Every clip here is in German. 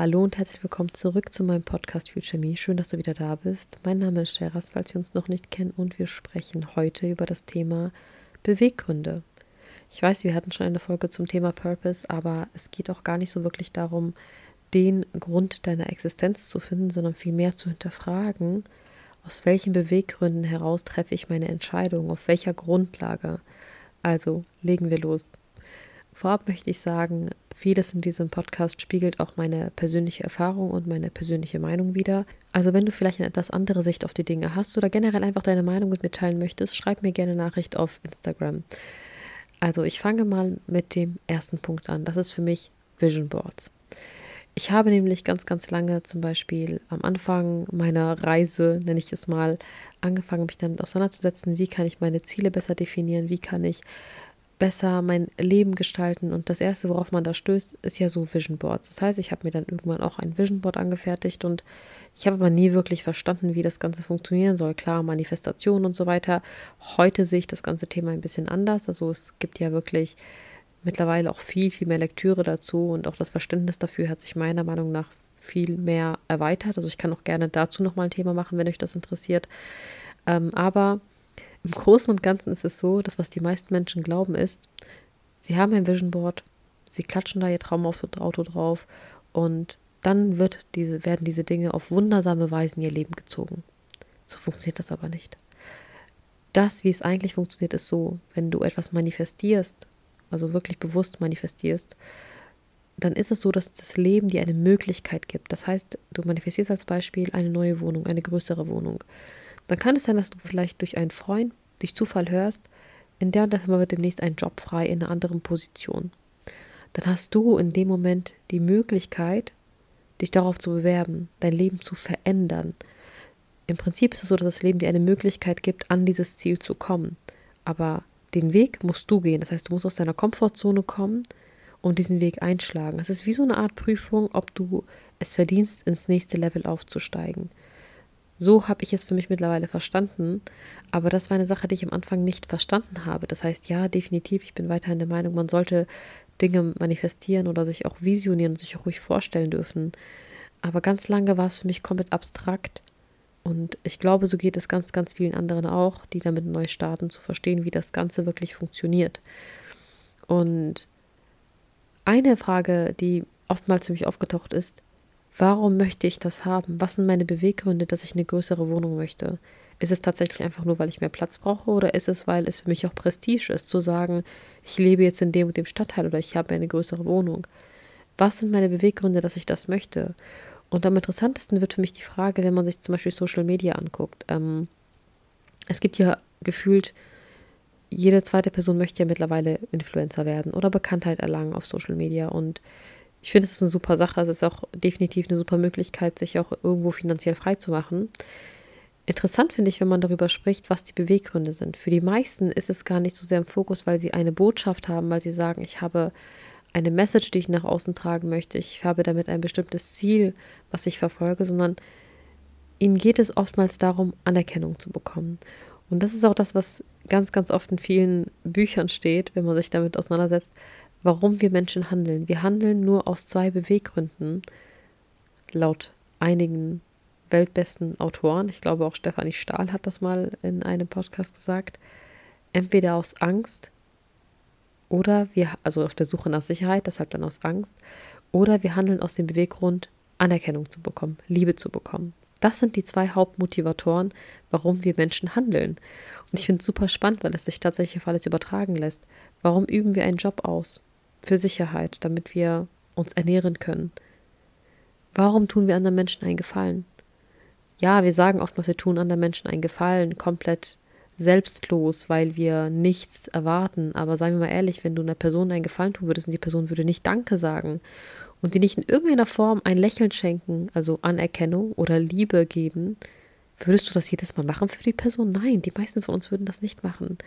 Hallo und herzlich willkommen zurück zu meinem Podcast Future Me. Schön, dass du wieder da bist. Mein Name ist Sheras, falls wir uns noch nicht kennen, und wir sprechen heute über das Thema Beweggründe. Ich weiß, wir hatten schon eine Folge zum Thema Purpose, aber es geht auch gar nicht so wirklich darum, den Grund deiner Existenz zu finden, sondern vielmehr zu hinterfragen, aus welchen Beweggründen heraus treffe ich meine Entscheidung, auf welcher Grundlage. Also legen wir los. Vorab möchte ich sagen, vieles in diesem Podcast spiegelt auch meine persönliche Erfahrung und meine persönliche Meinung wider. Also wenn du vielleicht eine etwas andere Sicht auf die Dinge hast oder generell einfach deine Meinung mit mir teilen möchtest, schreib mir gerne Nachricht auf Instagram. Also ich fange mal mit dem ersten Punkt an. Das ist für mich Vision Boards. Ich habe nämlich ganz, ganz lange zum Beispiel am Anfang meiner Reise, nenne ich es mal, angefangen, mich damit auseinanderzusetzen, wie kann ich meine Ziele besser definieren, wie kann ich besser mein Leben gestalten. Und das Erste, worauf man da stößt, ist ja so Vision Boards. Das heißt, ich habe mir dann irgendwann auch ein Vision Board angefertigt und ich habe aber nie wirklich verstanden, wie das Ganze funktionieren soll. Klar, Manifestation und so weiter. Heute sehe ich das ganze Thema ein bisschen anders. Also es gibt ja wirklich mittlerweile auch viel, viel mehr Lektüre dazu und auch das Verständnis dafür hat sich meiner Meinung nach viel mehr erweitert. Also ich kann auch gerne dazu nochmal ein Thema machen, wenn euch das interessiert. Ähm, aber im Großen und Ganzen ist es so, dass was die meisten Menschen glauben ist, sie haben ein Vision Board, sie klatschen da ihr Traumauto drauf und dann wird diese, werden diese Dinge auf wundersame Weise in ihr Leben gezogen. So funktioniert das aber nicht. Das, wie es eigentlich funktioniert, ist so, wenn du etwas manifestierst, also wirklich bewusst manifestierst, dann ist es so, dass das Leben dir eine Möglichkeit gibt. Das heißt, du manifestierst als Beispiel eine neue Wohnung, eine größere Wohnung dann kann es sein, dass du vielleicht durch einen Freund, durch Zufall hörst, in der und der Firma wird demnächst ein Job frei in einer anderen Position. Dann hast du in dem Moment die Möglichkeit, dich darauf zu bewerben, dein Leben zu verändern. Im Prinzip ist es so, dass das Leben dir eine Möglichkeit gibt, an dieses Ziel zu kommen. Aber den Weg musst du gehen. Das heißt, du musst aus deiner Komfortzone kommen und diesen Weg einschlagen. Es ist wie so eine Art Prüfung, ob du es verdienst, ins nächste Level aufzusteigen. So habe ich es für mich mittlerweile verstanden. Aber das war eine Sache, die ich am Anfang nicht verstanden habe. Das heißt, ja, definitiv, ich bin weiterhin der Meinung, man sollte Dinge manifestieren oder sich auch visionieren und sich auch ruhig vorstellen dürfen. Aber ganz lange war es für mich komplett abstrakt. Und ich glaube, so geht es ganz, ganz vielen anderen auch, die damit neu starten, zu verstehen, wie das Ganze wirklich funktioniert. Und eine Frage, die oftmals für mich aufgetaucht ist, Warum möchte ich das haben? Was sind meine Beweggründe, dass ich eine größere Wohnung möchte? Ist es tatsächlich einfach nur, weil ich mehr Platz brauche oder ist es, weil es für mich auch Prestige ist, zu sagen, ich lebe jetzt in dem und dem Stadtteil oder ich habe eine größere Wohnung? Was sind meine Beweggründe, dass ich das möchte? Und am interessantesten wird für mich die Frage, wenn man sich zum Beispiel Social Media anguckt. Ähm, es gibt ja gefühlt, jede zweite Person möchte ja mittlerweile Influencer werden oder Bekanntheit erlangen auf Social Media und ich finde, es ist eine super Sache. Es ist auch definitiv eine super Möglichkeit, sich auch irgendwo finanziell frei zu machen. Interessant finde ich, wenn man darüber spricht, was die Beweggründe sind. Für die meisten ist es gar nicht so sehr im Fokus, weil sie eine Botschaft haben, weil sie sagen, ich habe eine Message, die ich nach außen tragen möchte. Ich habe damit ein bestimmtes Ziel, was ich verfolge, sondern ihnen geht es oftmals darum, Anerkennung zu bekommen. Und das ist auch das, was ganz, ganz oft in vielen Büchern steht, wenn man sich damit auseinandersetzt warum wir Menschen handeln. Wir handeln nur aus zwei Beweggründen, laut einigen weltbesten Autoren. Ich glaube auch Stefanie Stahl hat das mal in einem Podcast gesagt. Entweder aus Angst oder wir, also auf der Suche nach Sicherheit, deshalb dann aus Angst, oder wir handeln aus dem Beweggrund, Anerkennung zu bekommen, Liebe zu bekommen. Das sind die zwei Hauptmotivatoren, warum wir Menschen handeln. Und ich finde es super spannend, weil es sich tatsächlich auf alles übertragen lässt. Warum üben wir einen Job aus? Für Sicherheit, damit wir uns ernähren können. Warum tun wir anderen Menschen einen Gefallen? Ja, wir sagen oft, was wir tun anderen Menschen einen Gefallen, komplett selbstlos, weil wir nichts erwarten. Aber seien wir mal ehrlich, wenn du einer Person einen Gefallen tun würdest und die Person würde nicht Danke sagen und dir nicht in irgendeiner Form ein Lächeln schenken, also Anerkennung oder Liebe geben, würdest du das jedes Mal machen für die Person? Nein, die meisten von uns würden das nicht machen.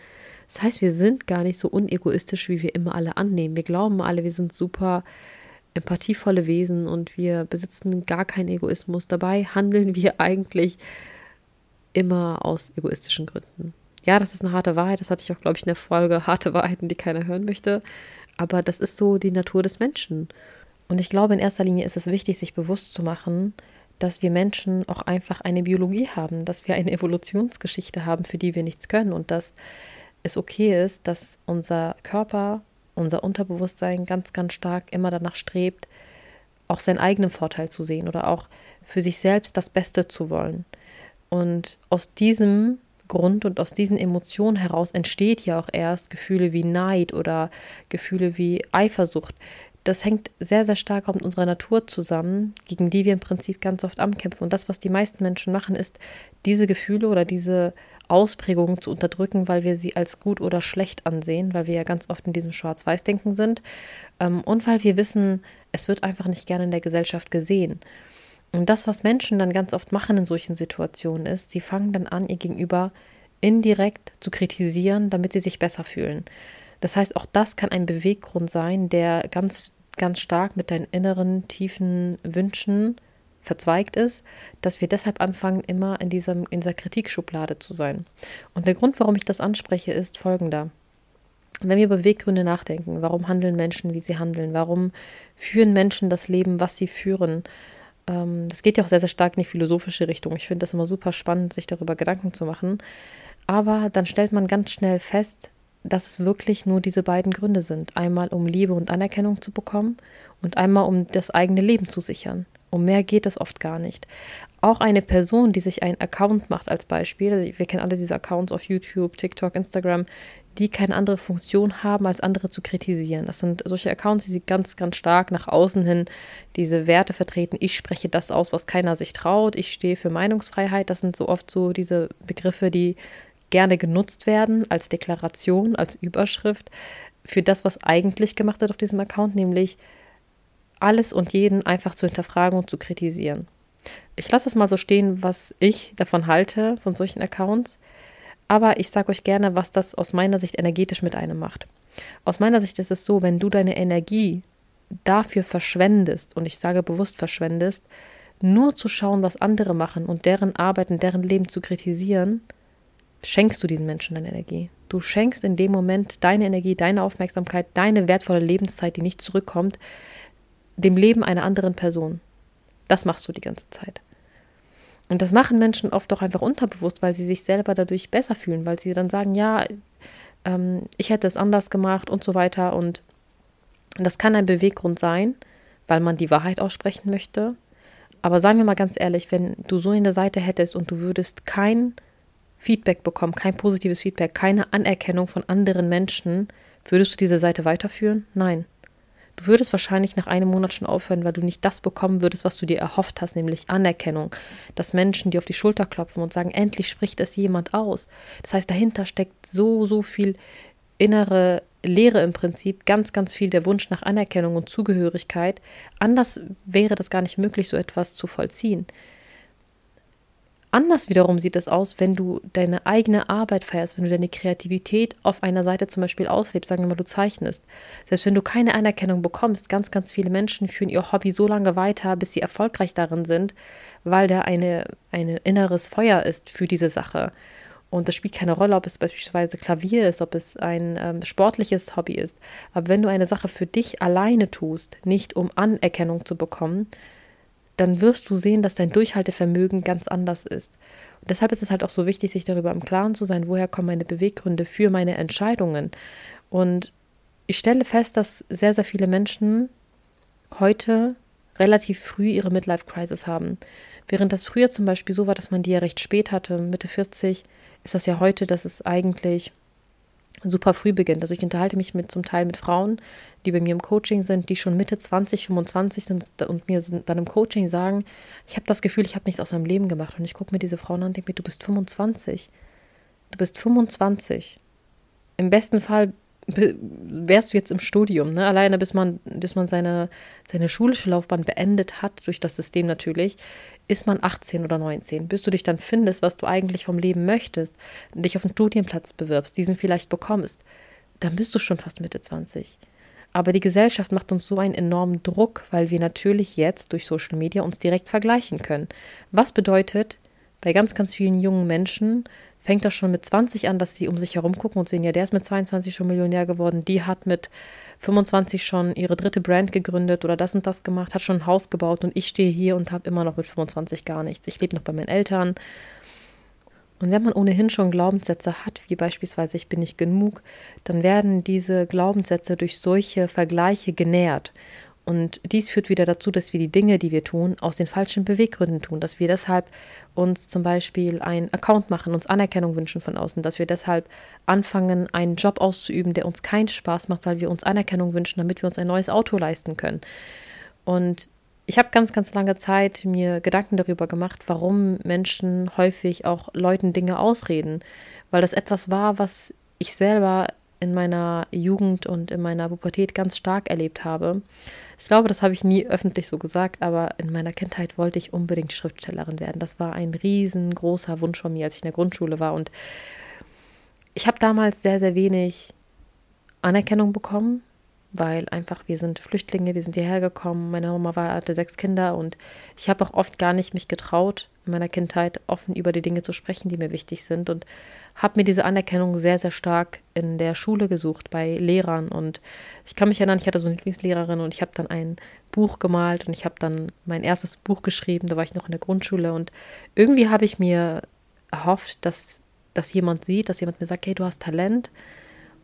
Das heißt, wir sind gar nicht so unegoistisch, wie wir immer alle annehmen. Wir glauben alle, wir sind super empathievolle Wesen und wir besitzen gar keinen Egoismus. Dabei handeln wir eigentlich immer aus egoistischen Gründen. Ja, das ist eine harte Wahrheit. Das hatte ich auch, glaube ich, in der Folge harte Wahrheiten, die keiner hören möchte. Aber das ist so die Natur des Menschen. Und ich glaube, in erster Linie ist es wichtig, sich bewusst zu machen, dass wir Menschen auch einfach eine Biologie haben, dass wir eine Evolutionsgeschichte haben, für die wir nichts können und dass es okay ist, dass unser Körper, unser Unterbewusstsein ganz, ganz stark immer danach strebt, auch seinen eigenen Vorteil zu sehen oder auch für sich selbst das Beste zu wollen. Und aus diesem Grund und aus diesen Emotionen heraus entsteht ja auch erst Gefühle wie Neid oder Gefühle wie Eifersucht. Das hängt sehr, sehr stark auch mit unserer Natur zusammen, gegen die wir im Prinzip ganz oft ankämpfen. Und das, was die meisten Menschen machen, ist, diese Gefühle oder diese Ausprägungen zu unterdrücken, weil wir sie als gut oder schlecht ansehen, weil wir ja ganz oft in diesem Schwarz-Weiß-Denken sind ähm, und weil wir wissen, es wird einfach nicht gerne in der Gesellschaft gesehen. Und das, was Menschen dann ganz oft machen in solchen Situationen, ist, sie fangen dann an, ihr Gegenüber indirekt zu kritisieren, damit sie sich besser fühlen. Das heißt, auch das kann ein Beweggrund sein, der ganz, ganz stark mit deinen inneren, tiefen Wünschen verzweigt ist, dass wir deshalb anfangen, immer in, diesem, in dieser Kritikschublade zu sein. Und der Grund, warum ich das anspreche, ist folgender. Wenn wir über Beweggründe nachdenken, warum handeln Menschen, wie sie handeln, warum führen Menschen das Leben, was sie führen, ähm, das geht ja auch sehr, sehr stark in die philosophische Richtung. Ich finde das immer super spannend, sich darüber Gedanken zu machen. Aber dann stellt man ganz schnell fest, dass es wirklich nur diese beiden Gründe sind. Einmal um Liebe und Anerkennung zu bekommen und einmal um das eigene Leben zu sichern. Um mehr geht es oft gar nicht. Auch eine Person, die sich einen Account macht als Beispiel, wir kennen alle diese Accounts auf YouTube, TikTok, Instagram, die keine andere Funktion haben, als andere zu kritisieren. Das sind solche Accounts, die ganz, ganz stark nach außen hin diese Werte vertreten. Ich spreche das aus, was keiner sich traut. Ich stehe für Meinungsfreiheit. Das sind so oft so diese Begriffe, die gerne genutzt werden als Deklaration, als Überschrift für das, was eigentlich gemacht wird auf diesem Account, nämlich alles und jeden einfach zu hinterfragen und zu kritisieren. Ich lasse es mal so stehen, was ich davon halte, von solchen Accounts. Aber ich sage euch gerne, was das aus meiner Sicht energetisch mit einem macht. Aus meiner Sicht ist es so, wenn du deine Energie dafür verschwendest, und ich sage bewusst verschwendest, nur zu schauen, was andere machen und deren Arbeit und deren Leben zu kritisieren, schenkst du diesen Menschen deine Energie. Du schenkst in dem Moment deine Energie, deine Aufmerksamkeit, deine wertvolle Lebenszeit, die nicht zurückkommt, dem Leben einer anderen Person. Das machst du die ganze Zeit. Und das machen Menschen oft auch einfach unterbewusst, weil sie sich selber dadurch besser fühlen, weil sie dann sagen, ja, ähm, ich hätte es anders gemacht und so weiter. Und das kann ein Beweggrund sein, weil man die Wahrheit aussprechen möchte. Aber sagen wir mal ganz ehrlich, wenn du so eine Seite hättest und du würdest kein Feedback bekommen, kein positives Feedback, keine Anerkennung von anderen Menschen, würdest du diese Seite weiterführen? Nein. Du würdest wahrscheinlich nach einem Monat schon aufhören, weil du nicht das bekommen würdest, was du dir erhofft hast, nämlich Anerkennung. Dass Menschen dir auf die Schulter klopfen und sagen, endlich spricht es jemand aus. Das heißt, dahinter steckt so, so viel innere Lehre im Prinzip, ganz, ganz viel der Wunsch nach Anerkennung und Zugehörigkeit. Anders wäre das gar nicht möglich, so etwas zu vollziehen. Anders wiederum sieht es aus, wenn du deine eigene Arbeit feierst, wenn du deine Kreativität auf einer Seite zum Beispiel auslebst, sagen wir mal, du zeichnest. Selbst wenn du keine Anerkennung bekommst, ganz, ganz viele Menschen führen ihr Hobby so lange weiter, bis sie erfolgreich darin sind, weil da eine, ein inneres Feuer ist für diese Sache. Und das spielt keine Rolle, ob es beispielsweise Klavier ist, ob es ein ähm, sportliches Hobby ist. Aber wenn du eine Sache für dich alleine tust, nicht um Anerkennung zu bekommen, dann wirst du sehen, dass dein Durchhaltevermögen ganz anders ist. Und deshalb ist es halt auch so wichtig, sich darüber im Klaren zu sein, woher kommen meine Beweggründe für meine Entscheidungen. Und ich stelle fest, dass sehr, sehr viele Menschen heute relativ früh ihre Midlife-Crisis haben. Während das früher zum Beispiel so war, dass man die ja recht spät hatte, Mitte 40, ist das ja heute, dass es eigentlich super früh beginnt. Also ich unterhalte mich mit zum Teil mit Frauen, die bei mir im Coaching sind, die schon Mitte 20, 25 sind und mir dann im Coaching sagen, ich habe das Gefühl, ich habe nichts aus meinem Leben gemacht. Und ich gucke mir diese Frauen an und denke mir, du bist 25. Du bist 25. Im besten Fall wärst du jetzt im Studium, ne? alleine bis man, bis man seine, seine schulische Laufbahn beendet hat, durch das System natürlich, ist man 18 oder 19. Bis du dich dann findest, was du eigentlich vom Leben möchtest, dich auf einen Studienplatz bewirbst, diesen vielleicht bekommst, dann bist du schon fast Mitte 20. Aber die Gesellschaft macht uns so einen enormen Druck, weil wir natürlich jetzt durch Social Media uns direkt vergleichen können. Was bedeutet bei ganz, ganz vielen jungen Menschen, fängt das schon mit 20 an, dass sie um sich herum gucken und sehen, ja, der ist mit 22 schon Millionär geworden, die hat mit 25 schon ihre dritte Brand gegründet oder das und das gemacht, hat schon ein Haus gebaut und ich stehe hier und habe immer noch mit 25 gar nichts. Ich lebe noch bei meinen Eltern. Und wenn man ohnehin schon Glaubenssätze hat, wie beispielsweise ich bin nicht genug, dann werden diese Glaubenssätze durch solche Vergleiche genährt. Und dies führt wieder dazu, dass wir die Dinge, die wir tun, aus den falschen Beweggründen tun. Dass wir deshalb uns zum Beispiel einen Account machen, uns Anerkennung wünschen von außen. Dass wir deshalb anfangen, einen Job auszuüben, der uns keinen Spaß macht, weil wir uns Anerkennung wünschen, damit wir uns ein neues Auto leisten können. Und ich habe ganz, ganz lange Zeit mir Gedanken darüber gemacht, warum Menschen häufig auch Leuten Dinge ausreden. Weil das etwas war, was ich selber in meiner Jugend und in meiner Pubertät ganz stark erlebt habe. Ich glaube, das habe ich nie öffentlich so gesagt, aber in meiner Kindheit wollte ich unbedingt Schriftstellerin werden. Das war ein riesengroßer Wunsch von mir, als ich in der Grundschule war. Und ich habe damals sehr, sehr wenig Anerkennung bekommen, weil einfach wir sind Flüchtlinge, wir sind hierher gekommen. Meine Mama war, hatte sechs Kinder und ich habe auch oft gar nicht mich getraut, in meiner Kindheit offen über die Dinge zu sprechen, die mir wichtig sind und habe mir diese Anerkennung sehr, sehr stark in der Schule gesucht, bei Lehrern. Und ich kann mich erinnern, ich hatte so eine Lieblingslehrerin und ich habe dann ein Buch gemalt und ich habe dann mein erstes Buch geschrieben, da war ich noch in der Grundschule. Und irgendwie habe ich mir erhofft, dass, dass jemand sieht, dass jemand mir sagt, hey, du hast Talent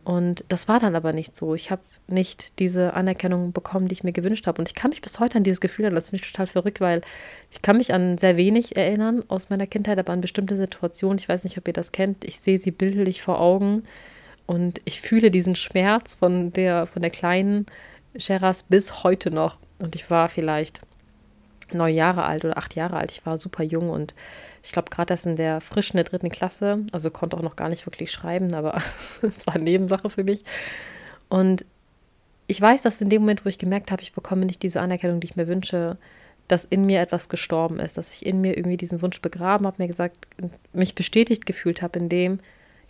und das war dann aber nicht so. Ich habe nicht diese Anerkennung bekommen, die ich mir gewünscht habe. Und ich kann mich bis heute an dieses Gefühl erinnern. Das ist mich total verrückt, weil ich kann mich an sehr wenig erinnern aus meiner Kindheit, aber an bestimmte Situationen. Ich weiß nicht, ob ihr das kennt. Ich sehe sie bildlich vor Augen und ich fühle diesen Schmerz von der, von der kleinen Sheras bis heute noch. Und ich war vielleicht neun Jahre alt oder acht Jahre alt. Ich war super jung und ich glaube gerade erst in der frischen der dritten Klasse, also konnte auch noch gar nicht wirklich schreiben, aber es war eine Nebensache für mich. Und ich weiß, dass in dem Moment, wo ich gemerkt habe, ich bekomme nicht diese Anerkennung, die ich mir wünsche, dass in mir etwas gestorben ist, dass ich in mir irgendwie diesen Wunsch begraben habe, mir gesagt, mich bestätigt gefühlt habe in dem,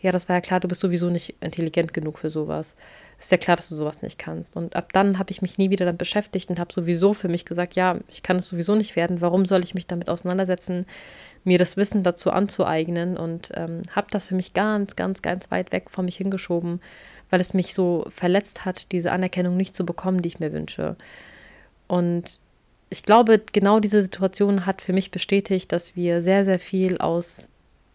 ja, das war ja klar, du bist sowieso nicht intelligent genug für sowas. Ist ja klar, dass du sowas nicht kannst. Und ab dann habe ich mich nie wieder damit beschäftigt und habe sowieso für mich gesagt, ja, ich kann es sowieso nicht werden. Warum soll ich mich damit auseinandersetzen, mir das Wissen dazu anzueignen? Und ähm, habe das für mich ganz, ganz, ganz weit weg von mich hingeschoben, weil es mich so verletzt hat, diese Anerkennung nicht zu bekommen, die ich mir wünsche. Und ich glaube, genau diese Situation hat für mich bestätigt, dass wir sehr, sehr viel aus,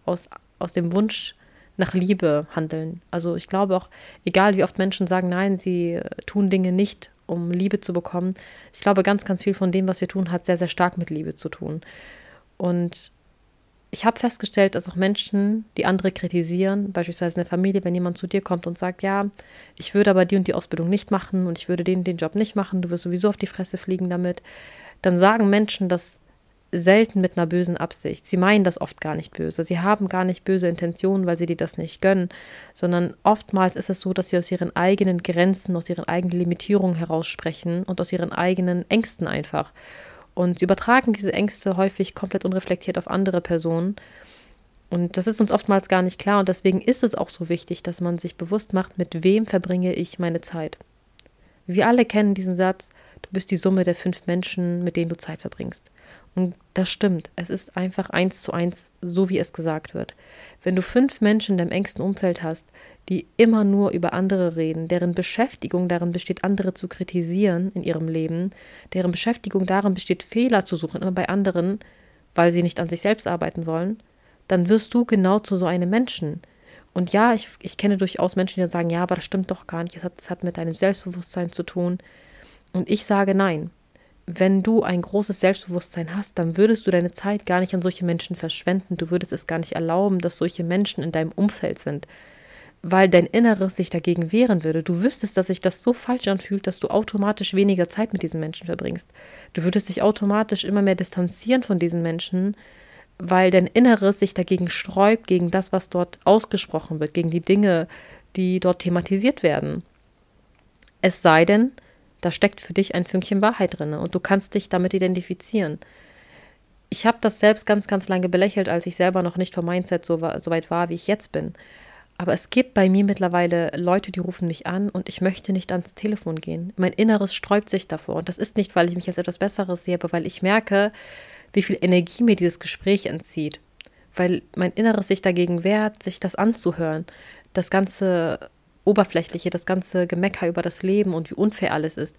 aus, aus dem Wunsch nach Liebe handeln. Also ich glaube auch, egal wie oft Menschen sagen, nein, sie tun Dinge nicht, um Liebe zu bekommen. Ich glaube, ganz, ganz viel von dem, was wir tun, hat sehr, sehr stark mit Liebe zu tun. Und ich habe festgestellt, dass auch Menschen, die andere kritisieren, beispielsweise in der Familie, wenn jemand zu dir kommt und sagt, ja, ich würde aber die und die Ausbildung nicht machen und ich würde den den Job nicht machen, du wirst sowieso auf die Fresse fliegen damit, dann sagen Menschen das selten mit einer bösen Absicht. Sie meinen das oft gar nicht böse. Sie haben gar nicht böse Intentionen, weil sie dir das nicht gönnen, sondern oftmals ist es so, dass sie aus ihren eigenen Grenzen, aus ihren eigenen Limitierungen heraussprechen und aus ihren eigenen Ängsten einfach. Und sie übertragen diese Ängste häufig komplett unreflektiert auf andere Personen. Und das ist uns oftmals gar nicht klar. Und deswegen ist es auch so wichtig, dass man sich bewusst macht, mit wem verbringe ich meine Zeit. Wir alle kennen diesen Satz, du bist die Summe der fünf Menschen, mit denen du Zeit verbringst. Und das stimmt. Es ist einfach eins zu eins, so wie es gesagt wird. Wenn du fünf Menschen in deinem engsten Umfeld hast, die immer nur über andere reden, deren Beschäftigung darin besteht, andere zu kritisieren in ihrem Leben, deren Beschäftigung darin besteht, Fehler zu suchen, immer bei anderen, weil sie nicht an sich selbst arbeiten wollen, dann wirst du genau zu so einem Menschen. Und ja, ich, ich kenne durchaus Menschen, die sagen, ja, aber das stimmt doch gar nicht, das hat, das hat mit deinem Selbstbewusstsein zu tun. Und ich sage nein wenn du ein großes Selbstbewusstsein hast, dann würdest du deine Zeit gar nicht an solche Menschen verschwenden. Du würdest es gar nicht erlauben, dass solche Menschen in deinem Umfeld sind, weil dein Inneres sich dagegen wehren würde. Du wüsstest, dass sich das so falsch anfühlt, dass du automatisch weniger Zeit mit diesen Menschen verbringst. Du würdest dich automatisch immer mehr distanzieren von diesen Menschen, weil dein Inneres sich dagegen sträubt, gegen das, was dort ausgesprochen wird, gegen die Dinge, die dort thematisiert werden. Es sei denn, da steckt für dich ein Fünkchen Wahrheit drin und du kannst dich damit identifizieren. Ich habe das selbst ganz, ganz lange belächelt, als ich selber noch nicht vom Mindset so, so weit war, wie ich jetzt bin. Aber es gibt bei mir mittlerweile Leute, die rufen mich an und ich möchte nicht ans Telefon gehen. Mein Inneres sträubt sich davor. Und das ist nicht, weil ich mich als etwas Besseres sehe, aber weil ich merke, wie viel Energie mir dieses Gespräch entzieht. weil mein Inneres sich dagegen wehrt, sich das anzuhören. Das ganze Oberflächliche, das ganze Gemecker über das Leben und wie unfair alles ist.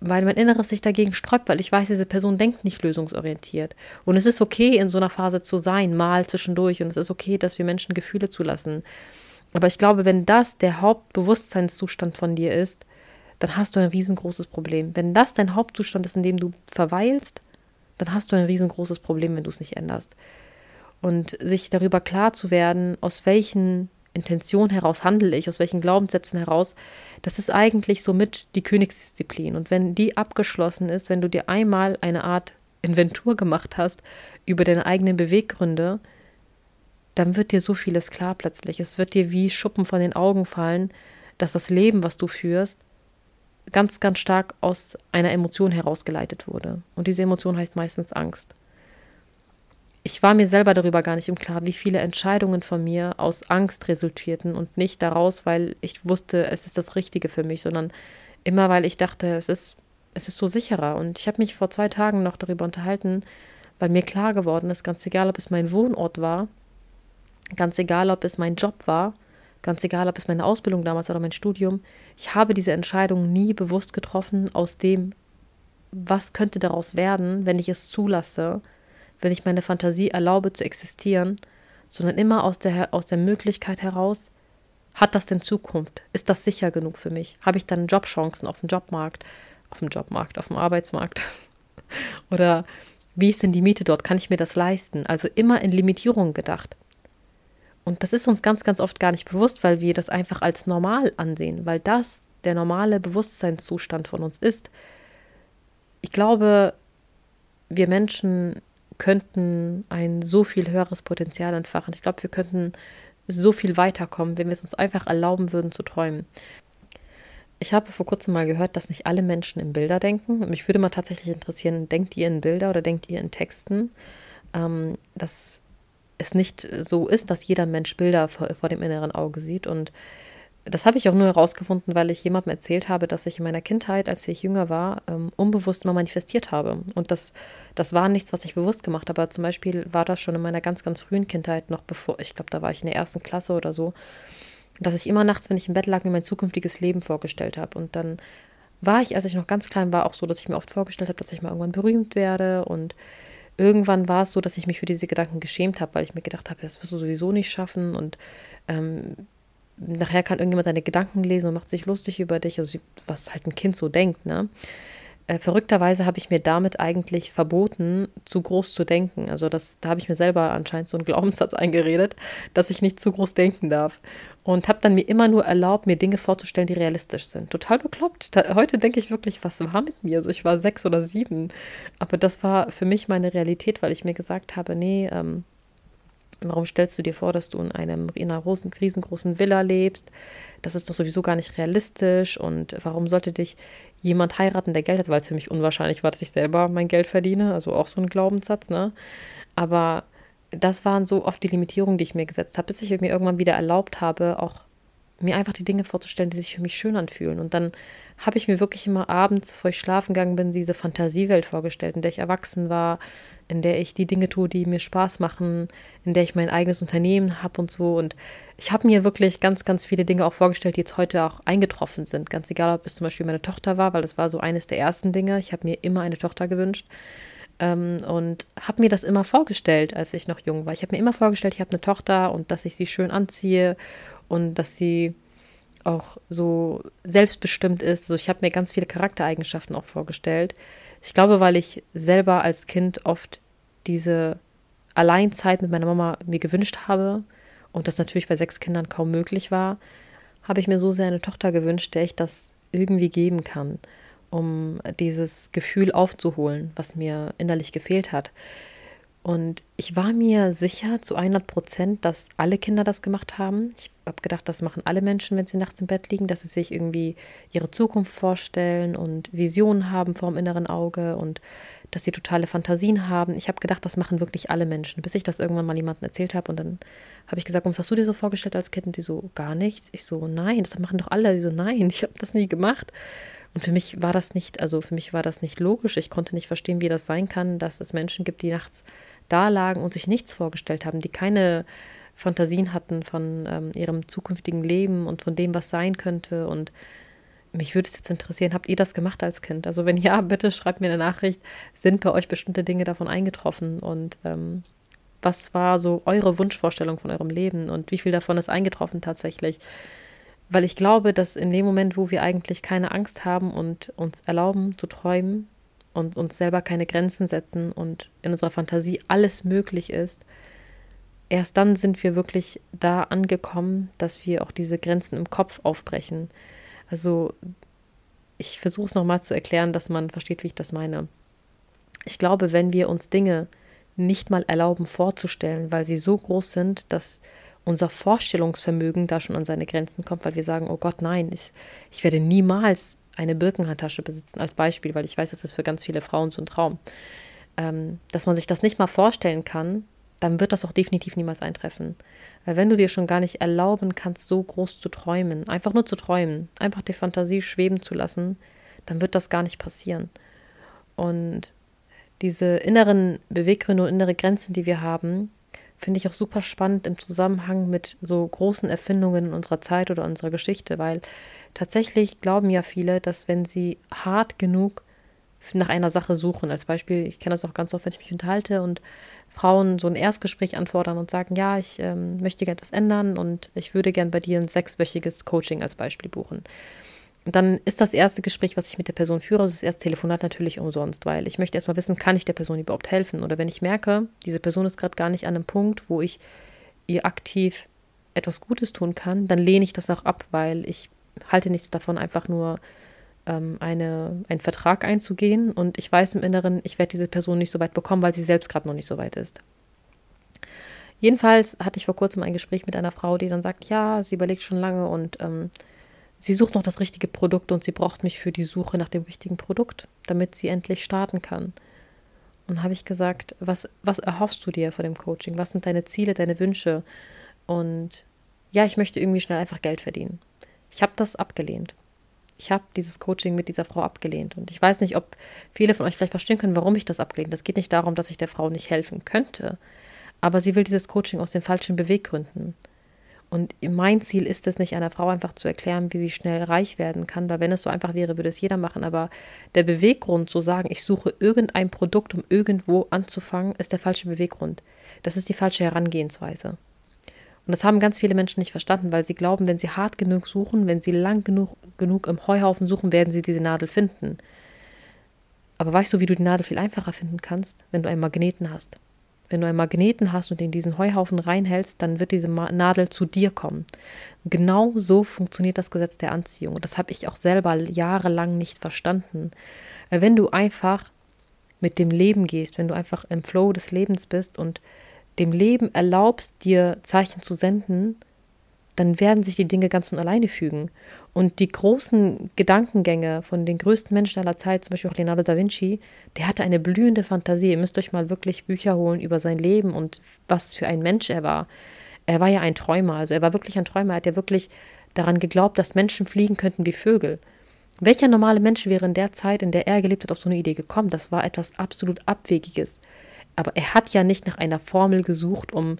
Weil mein Inneres sich dagegen sträubt, weil ich weiß, diese Person denkt nicht lösungsorientiert. Und es ist okay, in so einer Phase zu sein, mal zwischendurch. Und es ist okay, dass wir Menschen Gefühle zulassen. Aber ich glaube, wenn das der Hauptbewusstseinszustand von dir ist, dann hast du ein riesengroßes Problem. Wenn das dein Hauptzustand ist, in dem du verweilst, dann hast du ein riesengroßes Problem, wenn du es nicht änderst. Und sich darüber klar zu werden, aus welchen Intentionen heraus handle ich, aus welchen Glaubenssätzen heraus, das ist eigentlich somit die Königsdisziplin. Und wenn die abgeschlossen ist, wenn du dir einmal eine Art Inventur gemacht hast über deine eigenen Beweggründe, dann wird dir so vieles klar plötzlich. Es wird dir wie Schuppen von den Augen fallen, dass das Leben, was du führst, ganz, ganz stark aus einer Emotion herausgeleitet wurde. Und diese Emotion heißt meistens Angst. Ich war mir selber darüber gar nicht im Klaren, wie viele Entscheidungen von mir aus Angst resultierten und nicht daraus, weil ich wusste, es ist das Richtige für mich, sondern immer, weil ich dachte, es ist, es ist so sicherer. Und ich habe mich vor zwei Tagen noch darüber unterhalten, weil mir klar geworden ist, ganz egal, ob es mein Wohnort war Ganz egal, ob es mein Job war, ganz egal, ob es meine Ausbildung damals oder mein Studium, ich habe diese Entscheidung nie bewusst getroffen aus dem, was könnte daraus werden, wenn ich es zulasse, wenn ich meine Fantasie erlaube zu existieren, sondern immer aus der, aus der Möglichkeit heraus, hat das denn Zukunft? Ist das sicher genug für mich? Habe ich dann Jobchancen auf dem Jobmarkt, auf dem Jobmarkt, auf dem Arbeitsmarkt? Oder wie ist denn die Miete dort? Kann ich mir das leisten? Also immer in Limitierung gedacht. Und das ist uns ganz, ganz oft gar nicht bewusst, weil wir das einfach als normal ansehen, weil das der normale Bewusstseinszustand von uns ist. Ich glaube, wir Menschen könnten ein so viel höheres Potenzial entfachen. Ich glaube, wir könnten so viel weiterkommen, wenn wir es uns einfach erlauben würden zu träumen. Ich habe vor kurzem mal gehört, dass nicht alle Menschen in Bilder denken. Mich würde mal tatsächlich interessieren, denkt ihr in Bilder oder denkt ihr in Texten? Ähm, das es nicht so ist, dass jeder Mensch Bilder vor, vor dem inneren Auge sieht. Und das habe ich auch nur herausgefunden, weil ich jemandem erzählt habe, dass ich in meiner Kindheit, als ich jünger war, ähm, unbewusst immer manifestiert habe. Und das, das war nichts, was ich bewusst gemacht habe. Aber zum Beispiel war das schon in meiner ganz, ganz frühen Kindheit, noch bevor, ich glaube, da war ich in der ersten Klasse oder so, dass ich immer nachts, wenn ich im Bett lag, mir mein zukünftiges Leben vorgestellt habe. Und dann war ich, als ich noch ganz klein war, auch so, dass ich mir oft vorgestellt habe, dass ich mal irgendwann berühmt werde und irgendwann war es so, dass ich mich für diese Gedanken geschämt habe, weil ich mir gedacht habe, das wirst du sowieso nicht schaffen und ähm, nachher kann irgendjemand deine Gedanken lesen und macht sich lustig über dich, also was halt ein Kind so denkt, ne? Äh, verrückterweise habe ich mir damit eigentlich verboten, zu groß zu denken. Also das, da habe ich mir selber anscheinend so einen Glaubenssatz eingeredet, dass ich nicht zu groß denken darf. Und habe dann mir immer nur erlaubt, mir Dinge vorzustellen, die realistisch sind. Total bekloppt. Da, heute denke ich wirklich, was war mit mir? Also ich war sechs oder sieben. Aber das war für mich meine Realität, weil ich mir gesagt habe, nee, ähm, Warum stellst du dir vor, dass du in, einem, in einer großen, riesengroßen Villa lebst? Das ist doch sowieso gar nicht realistisch. Und warum sollte dich jemand heiraten, der Geld hat? Weil es für mich unwahrscheinlich war, dass ich selber mein Geld verdiene. Also auch so ein Glaubenssatz, ne? Aber das waren so oft die Limitierungen, die ich mir gesetzt habe, bis ich mir irgendwann wieder erlaubt habe, auch mir einfach die Dinge vorzustellen, die sich für mich schön anfühlen. Und dann habe ich mir wirklich immer abends, bevor ich schlafen gegangen bin, diese Fantasiewelt vorgestellt, in der ich erwachsen war, in der ich die Dinge tue, die mir Spaß machen, in der ich mein eigenes Unternehmen habe und so. Und ich habe mir wirklich ganz, ganz viele Dinge auch vorgestellt, die jetzt heute auch eingetroffen sind. Ganz egal, ob es zum Beispiel meine Tochter war, weil das war so eines der ersten Dinge. Ich habe mir immer eine Tochter gewünscht. Ähm, und habe mir das immer vorgestellt, als ich noch jung war. Ich habe mir immer vorgestellt, ich habe eine Tochter und dass ich sie schön anziehe und dass sie auch so selbstbestimmt ist. Also ich habe mir ganz viele Charaktereigenschaften auch vorgestellt. Ich glaube, weil ich selber als Kind oft diese Alleinzeit mit meiner Mama mir gewünscht habe und das natürlich bei sechs Kindern kaum möglich war, habe ich mir so sehr eine Tochter gewünscht, der ich das irgendwie geben kann, um dieses Gefühl aufzuholen, was mir innerlich gefehlt hat. Und ich war mir sicher zu 100 Prozent, dass alle Kinder das gemacht haben. Ich habe gedacht, das machen alle Menschen, wenn sie nachts im Bett liegen, dass sie sich irgendwie ihre Zukunft vorstellen und Visionen haben vorm inneren Auge und dass sie totale Fantasien haben. Ich habe gedacht, das machen wirklich alle Menschen, bis ich das irgendwann mal jemandem erzählt habe. Und dann habe ich gesagt, was hast du dir so vorgestellt als Kind? Und die so, gar nichts. Ich so, nein, das machen doch alle. Die so, nein, ich habe das nie gemacht. Und für mich war das nicht, also für mich war das nicht logisch. Ich konnte nicht verstehen, wie das sein kann, dass es Menschen gibt, die nachts da lagen und sich nichts vorgestellt haben, die keine Fantasien hatten von ähm, ihrem zukünftigen Leben und von dem, was sein könnte. Und mich würde es jetzt interessieren, habt ihr das gemacht als Kind? Also wenn ja, bitte schreibt mir eine Nachricht, sind bei euch bestimmte Dinge davon eingetroffen und ähm, was war so eure Wunschvorstellung von eurem Leben und wie viel davon ist eingetroffen tatsächlich? Weil ich glaube, dass in dem Moment, wo wir eigentlich keine Angst haben und uns erlauben zu träumen und uns selber keine Grenzen setzen und in unserer Fantasie alles möglich ist, erst dann sind wir wirklich da angekommen, dass wir auch diese Grenzen im Kopf aufbrechen. Also ich versuche es nochmal zu erklären, dass man versteht, wie ich das meine. Ich glaube, wenn wir uns Dinge nicht mal erlauben vorzustellen, weil sie so groß sind, dass unser Vorstellungsvermögen da schon an seine Grenzen kommt, weil wir sagen, oh Gott, nein, ich, ich werde niemals eine Birkenhandtasche besitzen, als Beispiel, weil ich weiß, das ist für ganz viele Frauen so ein Traum. Ähm, dass man sich das nicht mal vorstellen kann, dann wird das auch definitiv niemals eintreffen. Weil wenn du dir schon gar nicht erlauben kannst, so groß zu träumen, einfach nur zu träumen, einfach die Fantasie schweben zu lassen, dann wird das gar nicht passieren. Und diese inneren Beweggründe und innere Grenzen, die wir haben, finde ich auch super spannend im Zusammenhang mit so großen Erfindungen in unserer Zeit oder unserer Geschichte, weil tatsächlich glauben ja viele, dass wenn sie hart genug nach einer Sache suchen, als Beispiel, ich kenne das auch ganz oft, wenn ich mich unterhalte und Frauen so ein Erstgespräch anfordern und sagen, ja, ich ähm, möchte gerne etwas ändern und ich würde gern bei dir ein sechswöchiges Coaching als Beispiel buchen. Dann ist das erste Gespräch, was ich mit der Person führe, also das erste Telefonat natürlich umsonst, weil ich möchte erstmal wissen, kann ich der Person überhaupt helfen? Oder wenn ich merke, diese Person ist gerade gar nicht an einem Punkt, wo ich ihr aktiv etwas Gutes tun kann, dann lehne ich das auch ab, weil ich halte nichts davon, einfach nur ähm, eine, einen Vertrag einzugehen und ich weiß im Inneren, ich werde diese Person nicht so weit bekommen, weil sie selbst gerade noch nicht so weit ist. Jedenfalls hatte ich vor kurzem ein Gespräch mit einer Frau, die dann sagt, ja, sie überlegt schon lange und ähm, Sie sucht noch das richtige Produkt und sie braucht mich für die Suche nach dem richtigen Produkt, damit sie endlich starten kann. Und habe ich gesagt, was, was erhoffst du dir vor dem Coaching? Was sind deine Ziele, deine Wünsche? Und ja, ich möchte irgendwie schnell einfach Geld verdienen. Ich habe das abgelehnt. Ich habe dieses Coaching mit dieser Frau abgelehnt. Und ich weiß nicht, ob viele von euch vielleicht verstehen können, warum ich das ablehne. Das geht nicht darum, dass ich der Frau nicht helfen könnte. Aber sie will dieses Coaching aus den falschen Beweggründen. Und mein Ziel ist es nicht, einer Frau einfach zu erklären, wie sie schnell reich werden kann, weil wenn es so einfach wäre, würde es jeder machen. Aber der Beweggrund zu sagen, ich suche irgendein Produkt, um irgendwo anzufangen, ist der falsche Beweggrund. Das ist die falsche Herangehensweise. Und das haben ganz viele Menschen nicht verstanden, weil sie glauben, wenn sie hart genug suchen, wenn sie lang genug, genug im Heuhaufen suchen, werden sie diese Nadel finden. Aber weißt du, wie du die Nadel viel einfacher finden kannst, wenn du einen Magneten hast? Wenn du einen Magneten hast und in diesen Heuhaufen reinhältst, dann wird diese Nadel zu dir kommen. Genau so funktioniert das Gesetz der Anziehung. Das habe ich auch selber jahrelang nicht verstanden. Wenn du einfach mit dem Leben gehst, wenn du einfach im Flow des Lebens bist und dem Leben erlaubst, dir Zeichen zu senden, dann werden sich die Dinge ganz von alleine fügen. Und die großen Gedankengänge von den größten Menschen aller Zeit, zum Beispiel auch Leonardo da Vinci, der hatte eine blühende Fantasie. Ihr müsst euch mal wirklich Bücher holen über sein Leben und was für ein Mensch er war. Er war ja ein Träumer, also er war wirklich ein Träumer. Er hat ja wirklich daran geglaubt, dass Menschen fliegen könnten wie Vögel. Welcher normale Mensch wäre in der Zeit, in der er gelebt hat, auf so eine Idee gekommen? Das war etwas absolut Abwegiges. Aber er hat ja nicht nach einer Formel gesucht, um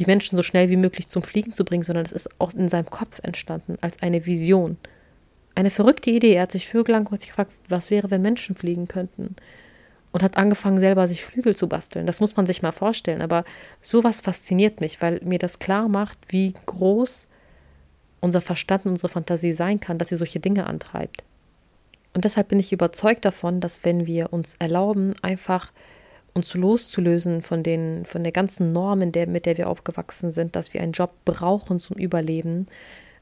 die Menschen so schnell wie möglich zum Fliegen zu bringen, sondern es ist auch in seinem Kopf entstanden als eine Vision. Eine verrückte Idee. Er hat sich Vögel sich gefragt, was wäre, wenn Menschen fliegen könnten? Und hat angefangen, selber sich Flügel zu basteln. Das muss man sich mal vorstellen. Aber sowas fasziniert mich, weil mir das klar macht, wie groß unser Verstand und unsere Fantasie sein kann, dass sie solche Dinge antreibt. Und deshalb bin ich überzeugt davon, dass wenn wir uns erlauben, einfach uns loszulösen von, den, von der ganzen Norm, in der, mit der wir aufgewachsen sind, dass wir einen Job brauchen zum Überleben.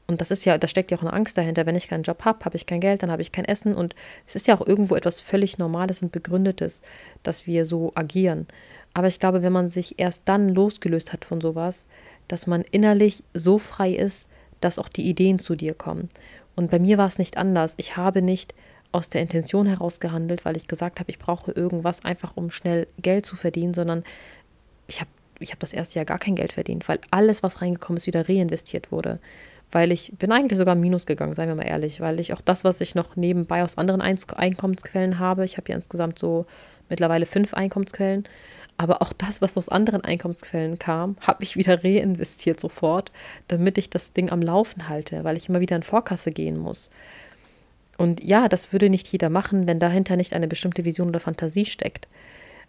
Und das ist ja, da steckt ja auch eine Angst dahinter. Wenn ich keinen Job habe, habe ich kein Geld, dann habe ich kein Essen. Und es ist ja auch irgendwo etwas völlig Normales und Begründetes, dass wir so agieren. Aber ich glaube, wenn man sich erst dann losgelöst hat von sowas, dass man innerlich so frei ist, dass auch die Ideen zu dir kommen. Und bei mir war es nicht anders. Ich habe nicht aus der Intention heraus gehandelt, weil ich gesagt habe, ich brauche irgendwas einfach, um schnell Geld zu verdienen, sondern ich habe ich hab das erste Jahr gar kein Geld verdient, weil alles, was reingekommen ist, wieder reinvestiert wurde. Weil ich bin eigentlich sogar Minus gegangen, seien wir mal ehrlich, weil ich auch das, was ich noch nebenbei aus anderen Einkommensquellen habe, ich habe ja insgesamt so mittlerweile fünf Einkommensquellen, Aber auch das, was aus anderen Einkommensquellen kam, habe ich wieder reinvestiert sofort, damit ich das Ding am Laufen halte, weil ich immer wieder in Vorkasse gehen muss. Und ja, das würde nicht jeder machen, wenn dahinter nicht eine bestimmte Vision oder Fantasie steckt.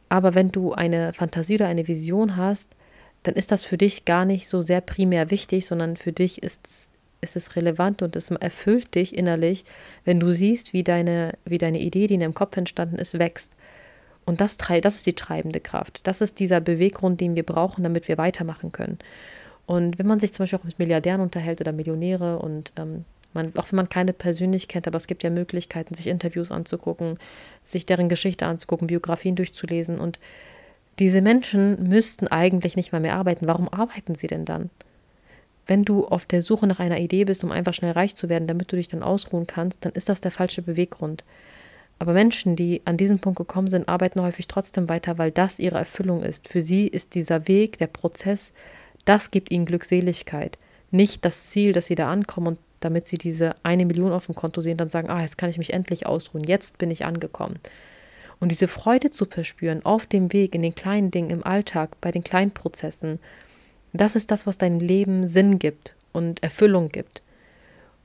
Aber wenn du eine Fantasie oder eine Vision hast, dann ist das für dich gar nicht so sehr primär wichtig, sondern für dich ist es, ist es relevant und es erfüllt dich innerlich, wenn du siehst, wie deine, wie deine Idee, die in deinem Kopf entstanden ist, wächst. Und das, das ist die treibende Kraft. Das ist dieser Beweggrund, den wir brauchen, damit wir weitermachen können. Und wenn man sich zum Beispiel auch mit Milliardären unterhält oder Millionäre und ähm, man, auch wenn man keine persönlich kennt, aber es gibt ja Möglichkeiten, sich Interviews anzugucken, sich deren Geschichte anzugucken, Biografien durchzulesen. Und diese Menschen müssten eigentlich nicht mal mehr arbeiten. Warum arbeiten sie denn dann? Wenn du auf der Suche nach einer Idee bist, um einfach schnell reich zu werden, damit du dich dann ausruhen kannst, dann ist das der falsche Beweggrund. Aber Menschen, die an diesen Punkt gekommen sind, arbeiten häufig trotzdem weiter, weil das ihre Erfüllung ist. Für sie ist dieser Weg, der Prozess, das gibt ihnen Glückseligkeit. Nicht das Ziel, dass sie da ankommen und damit sie diese eine Million auf dem Konto sehen, dann sagen, ah, jetzt kann ich mich endlich ausruhen, jetzt bin ich angekommen. Und diese Freude zu verspüren auf dem Weg, in den kleinen Dingen, im Alltag, bei den kleinen Prozessen, das ist das, was deinem Leben Sinn gibt und Erfüllung gibt.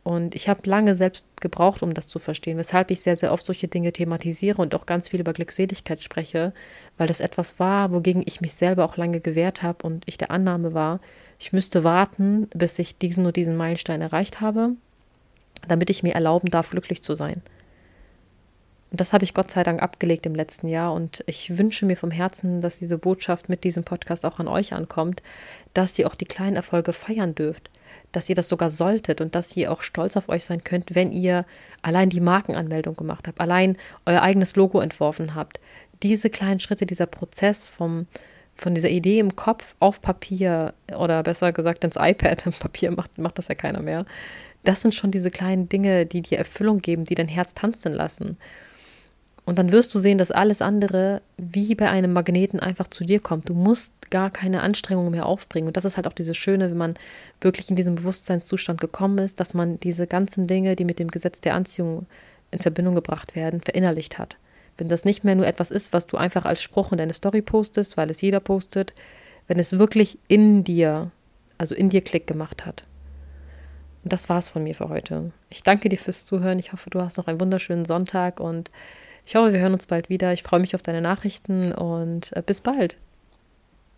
Und ich habe lange selbst gebraucht, um das zu verstehen, weshalb ich sehr, sehr oft solche Dinge thematisiere und auch ganz viel über Glückseligkeit spreche, weil das etwas war, wogegen ich mich selber auch lange gewehrt habe und ich der Annahme war, ich müsste warten, bis ich diesen und diesen Meilenstein erreicht habe, damit ich mir erlauben darf, glücklich zu sein. Und das habe ich Gott sei Dank abgelegt im letzten Jahr. Und ich wünsche mir vom Herzen, dass diese Botschaft mit diesem Podcast auch an euch ankommt, dass ihr auch die kleinen Erfolge feiern dürft, dass ihr das sogar solltet und dass ihr auch stolz auf euch sein könnt, wenn ihr allein die Markenanmeldung gemacht habt, allein euer eigenes Logo entworfen habt. Diese kleinen Schritte, dieser Prozess vom, von dieser Idee im Kopf auf Papier oder besser gesagt ins iPad, im Papier macht, macht das ja keiner mehr. Das sind schon diese kleinen Dinge, die dir Erfüllung geben, die dein Herz tanzen lassen. Und dann wirst du sehen, dass alles andere wie bei einem Magneten einfach zu dir kommt. Du musst gar keine Anstrengungen mehr aufbringen. Und das ist halt auch dieses Schöne, wenn man wirklich in diesem Bewusstseinszustand gekommen ist, dass man diese ganzen Dinge, die mit dem Gesetz der Anziehung in Verbindung gebracht werden, verinnerlicht hat. Wenn das nicht mehr nur etwas ist, was du einfach als Spruch in deine Story postest, weil es jeder postet, wenn es wirklich in dir, also in dir Klick gemacht hat. Und das war's von mir für heute. Ich danke dir fürs Zuhören. Ich hoffe, du hast noch einen wunderschönen Sonntag und ich hoffe, wir hören uns bald wieder. Ich freue mich auf deine Nachrichten und äh, bis bald.